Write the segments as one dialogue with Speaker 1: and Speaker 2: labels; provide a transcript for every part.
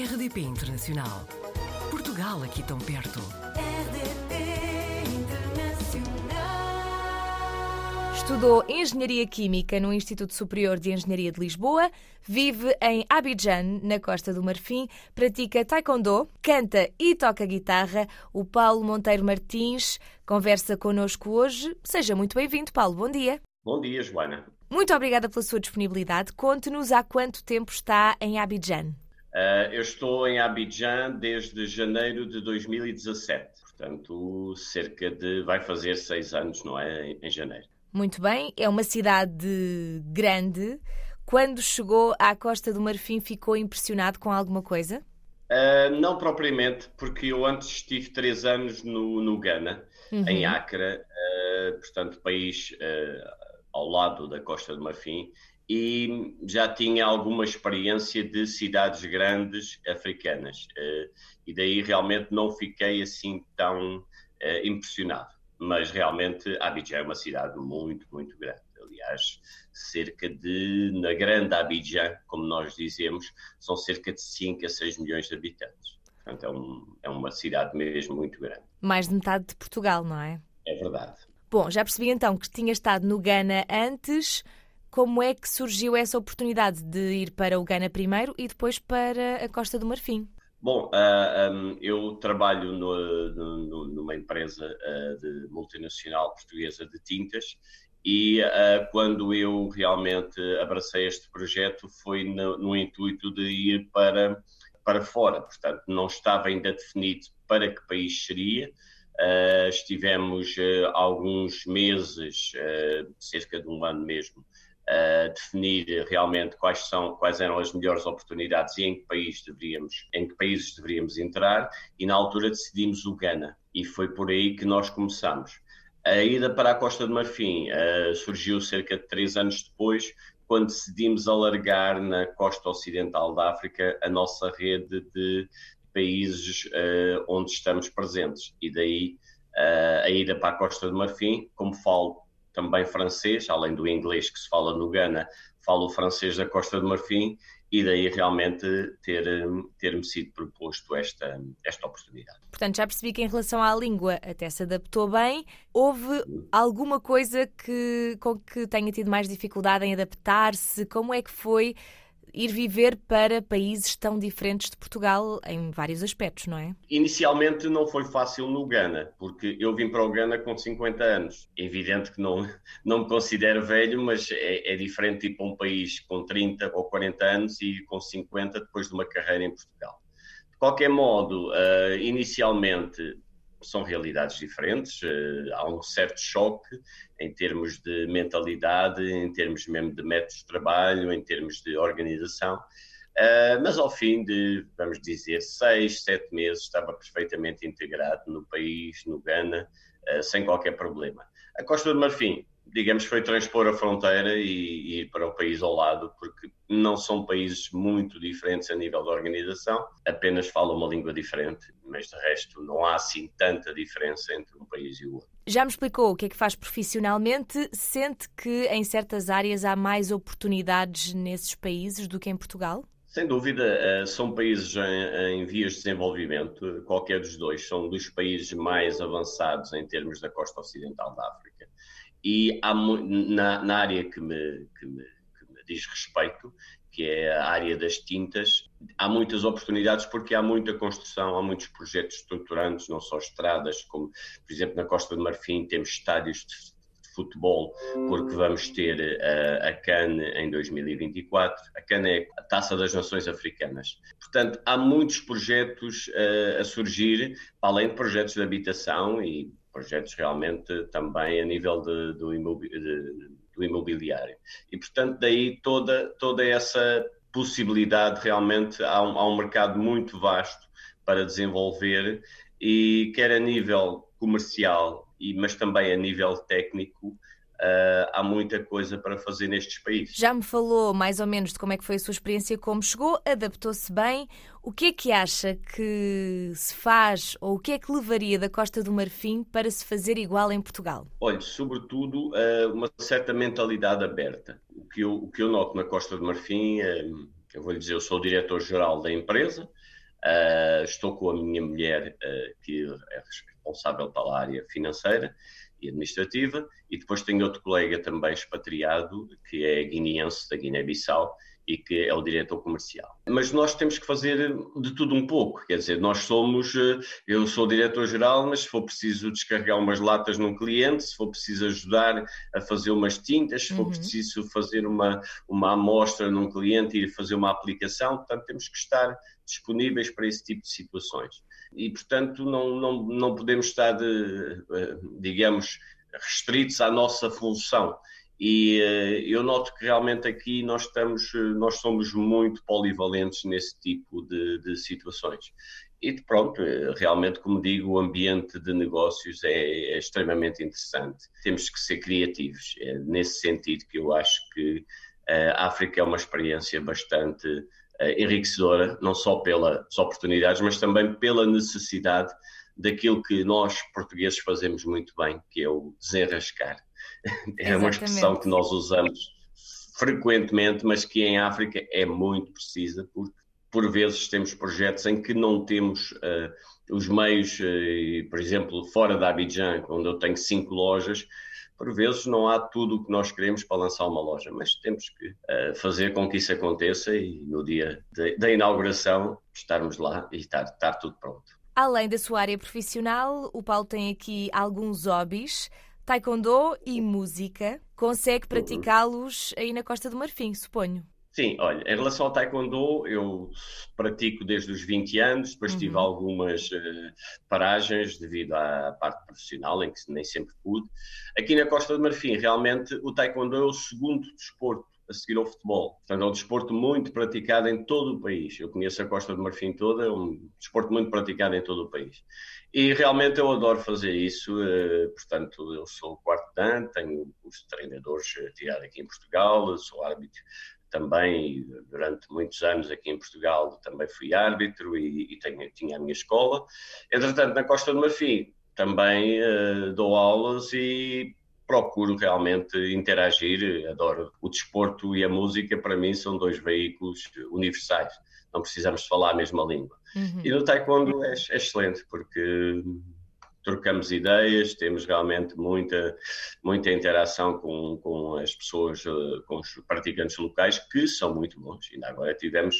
Speaker 1: RDP Internacional. Portugal aqui tão perto.
Speaker 2: RDP Internacional.
Speaker 3: Estudou Engenharia Química no Instituto Superior de Engenharia de Lisboa, vive em Abidjan, na Costa do Marfim, pratica taekwondo, canta e toca guitarra. O Paulo Monteiro Martins conversa connosco hoje. Seja muito bem-vindo, Paulo. Bom dia.
Speaker 4: Bom dia, Joana.
Speaker 3: Muito obrigada pela sua disponibilidade. Conte-nos há quanto tempo está em Abidjan.
Speaker 4: Uh, eu estou em Abidjan desde janeiro de 2017, portanto, cerca de. vai fazer seis anos, não é? Em, em janeiro.
Speaker 3: Muito bem, é uma cidade grande. Quando chegou à Costa do Marfim, ficou impressionado com alguma coisa?
Speaker 4: Uh, não propriamente, porque eu antes estive três anos no, no Ghana,
Speaker 3: Uhum.
Speaker 4: em Accra, uh, portanto, país uh, ao lado da Costa do Marfim, e já tinha alguma experiência de cidades grandes africanas. Uh, e daí realmente não fiquei assim tão uh, impressionado. Mas realmente Abidjan é uma cidade muito, muito grande. Aliás, cerca de, na grande Abidjan, como nós dizemos, são cerca de 5 a 6 milhões de habitantes. Portanto, é, um, é uma cidade mesmo muito grande.
Speaker 3: Mais de metade de Portugal, não é?
Speaker 4: É verdade.
Speaker 3: Bom, já percebi então que tinha estado no Ghana antes. Como é que surgiu essa oportunidade de ir para o Ghana primeiro e depois para a Costa do Marfim?
Speaker 4: Bom, uh, um, eu trabalho no, no, numa empresa uh, de multinacional portuguesa de tintas e uh, quando eu realmente abracei este projeto foi no, no, intuito de ir para, para fora, portanto não estava ainda definido para que país seria. estivemos alguns meses, cerca de um ano mesmo, definir realmente quais são quais eram as melhores oportunidades e em que país deveríamos em que países deveríamos entrar e na altura decidimos o Ghana. E foi por aí que nós começamos. A ida para a Costa do Marfim uh, surgiu cerca de três anos depois quando decidimos alargar na costa ocidental da África a nossa rede de países uh, onde estamos presentes. E daí uh, a ida para a Costa do Marfim como falo também francês, além do inglês que se fala no Ghana, falo francês da Costa do Marfim e daí realmente ter, ter-me sido proposto esta, esta oportunidade.
Speaker 3: Portanto, já percebi que em relação à língua até se adaptou bem. Houve alguma coisa que, com que tenha tido mais dificuldade em adaptar-se? Como é que foi ir viver para países tão diferentes de Portugal em vários aspectos, não é?
Speaker 4: Inicialmente não foi fácil no Ghana, porque eu vim para o Ghana com 50 anos. É evidente que não, não me considero velho, mas é, é diferente ir para um país com 30 ou 40 anos e com 50 depois de uma carreira em Portugal. De qualquer modo, uh, inicialmente são realidades diferentes, uh, há um certo choque em termos de mentalidade, em termos mesmo de métodos de trabalho, em termos de organização, uh, mas ao fim de, vamos dizer, seis, sete meses estava perfeitamente integrado no país, no Ghana, uh, sem qualquer problema. A Costa do Marfim, digamos, foi transpor a fronteira e, e, ir para o país ao lado, porque não são países muito diferentes a nível de organização, apenas falam uma língua diferente, mas de resto não há assim tanta diferença entre um país e o outro.
Speaker 3: Já me explicou o que é que faz profissionalmente, sente que em certas áreas há mais oportunidades nesses países do que em Portugal?
Speaker 4: Sem dúvida, são países em, vias de desenvolvimento, qualquer dos dois, são dos países mais avançados em termos da costa ocidental da África e há, na, na área que me, que, me, que me, diz respeito, que é a área das tintas, há muitas oportunidades porque há muita construção, há muitos projetos estruturantes, não só estradas, como, por exemplo, na Costa do Marfim temos estádios de futebol, porque vamos ter a, a CAN em 2024. A CAN é a Taça das Nações Africanas. Portanto, há muitos projetos uh, a surgir, além de projetos de habitação e projetos realmente também a nível de, do, imobiliário. E, portanto, daí toda, toda essa possibilidade, realmente há um, há um mercado muito vasto para desenvolver e quer a nível comercial, mas também a nível técnico, Uh, há muita coisa para fazer nestes países.
Speaker 3: Já me falou mais ou menos de como é que foi a sua experiência, como chegou, adaptou-se bem. O que é que acha que se faz ou o que é que levaria da Costa do Marfim para se fazer igual em Portugal?
Speaker 4: Olha, sobretudo uh, uma certa mentalidade aberta. O que, eu, o que eu noto na Costa do Marfim, uh, eu vou lhe dizer, eu sou o diretor-geral da empresa, estou com a minha mulher, que é responsável pela área financeira e administrativa, e depois tenho outro colega também expatriado, que é guineense da Guiné-Bissau, e que é o diretor comercial. Mas nós temos que fazer de tudo um pouco, quer dizer, nós somos, eh, eu sou diretor-geral, mas se for preciso descarregar umas latas num cliente, se for preciso ajudar a fazer umas tintas, se for uhum. preciso fazer uma, uma amostra num cliente e fazer uma aplicação, portanto temos que estar disponíveis para esse tipo de situações. E, portanto, não, não, não podemos estar, de, eh, digamos, restritos à nossa função. E uh, eu noto que realmente aqui nós estamos, eh, nós somos muito polivalentes nesse tipo de, de situações. E pronto, eh, realmente, como digo, o ambiente de negócios é, é extremamente interessante. Temos que ser criativos. É nesse sentido que eu acho que a África é uma experiência bastante enriquecedora, não só pelas oportunidades, mas também pela necessidade daquilo que nós portugueses fazemos muito bem, que é o desenrascar. É uma expressão que nós usamos frequentemente, mas que em África é muito precisa, porque por vezes temos projetos em que não temos uh, os meios, uh, por exemplo, fora da Abidjan, onde eu tenho cinco lojas, por vezes não há tudo o que nós queremos para lançar uma loja, mas temos que uh, fazer com que isso aconteça e no dia da inauguração estarmos lá e estar, estar tudo pronto.
Speaker 3: Além da sua área profissional, o Paulo tem aqui alguns hobbies taekwondo e música. Consegue praticá-los aí na Costa do Marfim, suponho.
Speaker 4: Sim, olha, em relação ao Taekwondo, eu pratico desde os 20 anos, depois uhum. tive algumas uh, paragens devido à parte profissional, em que nem sempre pude. Aqui na Costa do Marfim, realmente, o Taekwondo é o segundo desporto a seguir ao futebol. Portanto, é um desporto muito praticado em todo o país. Eu conheço a Costa do Marfim toda, é um desporto muito praticado em todo o país. E realmente eu adoro fazer isso, eh, portanto, eu sou quarto dan, tenho os treinadores eh, tirados aqui em Portugal, sou árbitro também, durante muitos anos aqui em Portugal, também fui árbitro e, e tenho, tinha a minha escola. Entretanto, na Costa do Marfim, também uh, dou aulas e procuro realmente interagir. Adoro o desporto e a música, para mim, são dois veículos universais. Não precisamos falar a mesma língua. Uhum. E no Taekwondo é, é excelente, porque trocamos ideias, temos realmente muita, muita interação com, com as pessoas, eh, com os praticantes locais, que são muito bons. Ainda agora tivemos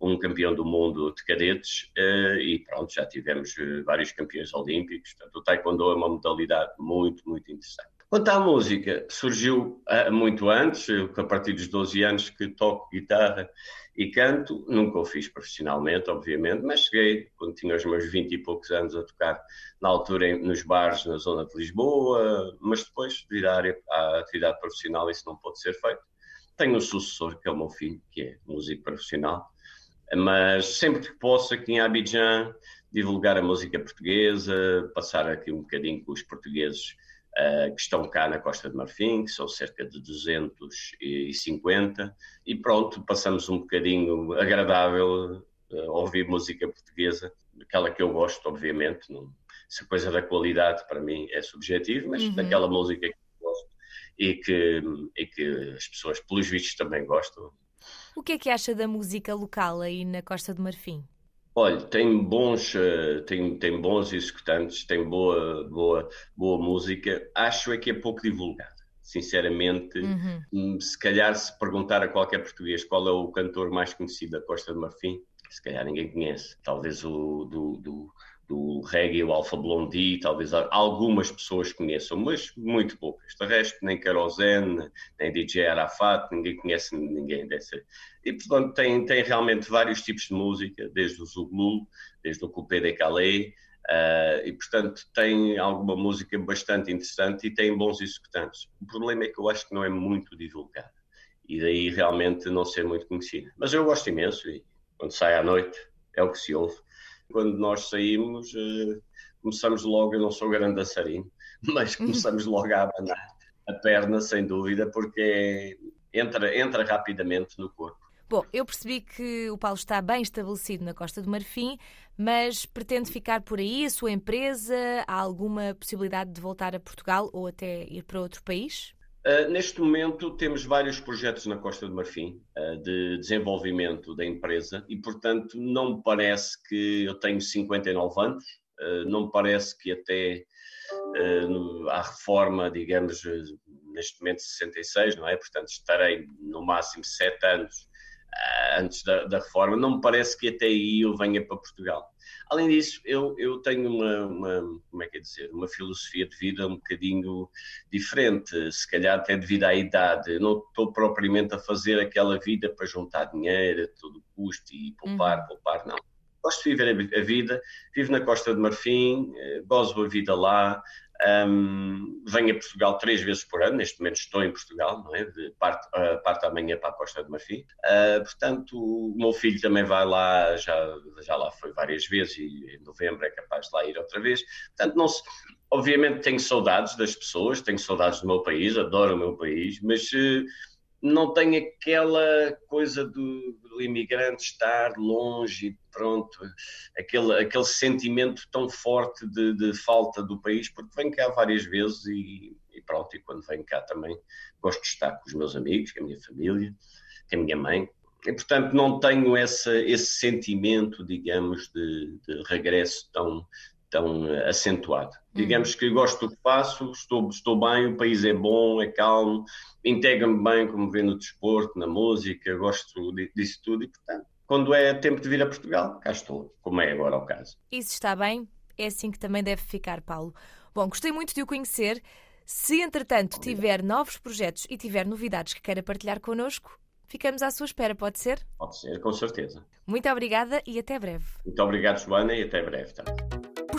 Speaker 4: um campeão do mundo de cadetes eh, e pronto, já tivemos eh, vários campeões olímpicos. Portanto, o Taekwondo é uma modalidade muito, muito interessante. Quanto à música, surgiu muito antes, a partir dos 12 anos que toco guitarra e canto, nunca o fiz profissionalmente, obviamente, mas cheguei, quando tinha os meus 20 e poucos anos, a tocar na altura nos bares na zona de Lisboa, mas depois, devido à, área, à atividade profissional, isso não pode ser feito. Tenho um sucessor, que é o meu filho, que é músico profissional, mas sempre que posso, aqui em Abidjan, divulgar a música portuguesa, passar aqui um bocadinho com os portugueses uh, que estão cá na Costa de Marfim, que são cerca de 250, e pronto, passamos um bocadinho agradável uh, a ouvir música portuguesa, aquela que eu gosto, obviamente, não, essa coisa da qualidade para mim é subjetivo, mas uhum. daquela música que eu gosto e que, e que as pessoas, pelos vistos, também gostam.
Speaker 3: O que é que acha da música local aí na Costa do Marfim?
Speaker 4: Olha, tem bons, eh, tem, tem bons executantes, tem boa, boa, boa música. Acho é que é pouco divulgada. Sinceramente, uhum. Hum, se calhar se perguntar a qualquer português qual é o cantor mais conhecido da Costa do Marfim, se calhar ninguém conhece. Talvez o do, do do reggae, o Alfa Blondie, talvez algumas pessoas conheçam, mas muito poucas. De resto, nem Kerosene, nem DJ Arafat, ninguém conhece ninguém dessa. E, portanto, tem, tem realmente vários tipos de música, desde o Zuglu, desde o Coupé de Calais, uh, e, portanto, tem alguma música bastante interessante e tem bons executantes. O problema é que eu acho que não é muito divulgada, e daí realmente não ser muito conhecida. Mas eu gosto imenso, e quando sai à noite, é o que se ouve quando nós saímos, uh, começamos logo, eu não sou grande dançarino, mas começamos logo a abanar a perna, sem dúvida, porque entra, entra rapidamente no corpo.
Speaker 3: Bom, eu percebi que o Paulo está bem estabelecido na Costa do Marfim, mas pretende ficar por aí, a sua empresa? Há alguma possibilidade de voltar a Portugal ou até ir para outro país?
Speaker 4: Uh, neste momento temos vários projetos na Costa do Marfim uh, de desenvolvimento da empresa e, portanto, não me parece que eu tenho 59 anos, uh, não me parece que até à reforma, digamos, neste momento 66, não é? Portanto, estarei no máximo 7 anos antes da, da, reforma, não me parece que até aí eu venha para Portugal. Além disso, eu, eu tenho uma, uma, como é que é dizer, uma filosofia de vida um bocadinho diferente, se calhar até devido à idade. Eu não estou propriamente a fazer aquela vida para juntar dinheiro a todo custo e poupar, uhum. poupar, não. Gosto de viver a vida, vivo na Costa de Marfim, eh, gozo a vida lá, um, venho a Portugal três vezes por ano, neste momento estou em Portugal, não é? De parte, uh, parte amanhã para a Costa do Marfim. Uh, portanto, o meu filho também vai lá, já, já lá foi várias vezes e em novembro é capaz de lá ir outra vez. Portanto, não se, obviamente tenho saudades das pessoas, tenho saudades do meu país, adoro o meu país, mas uh, não tenho aquela coisa do, imigrante estar longe pronto, aquele, aquele sentimento tão forte de, de, falta do país, porque venho cá várias vezes e, e, pronto, e quando venho cá também gosto de estar com os meus amigos, com a minha família, com a minha mãe. E, portanto, não tenho essa, esse sentimento, digamos, de, de regresso tão, tão acentuado. Hum. Digamos que gosto do que faço, estou, estou bem, o país é bom, é calmo, integra-me bem, como vê no desporto, na música, gosto disso tudo e, portanto, quando é tempo de vir a Portugal, cá estou, como é agora o caso.
Speaker 3: Isso está bem, é assim que também deve ficar, Paulo. Bom, gostei muito de o conhecer. Se, entretanto, Obrigado. tiver novos projetos e tiver novidades que queira partilhar connosco, ficamos à sua espera, pode ser?
Speaker 4: Pode ser, com certeza.
Speaker 3: Muito obrigada e até breve.
Speaker 4: Muito obrigado, Joana, e até breve. Tá?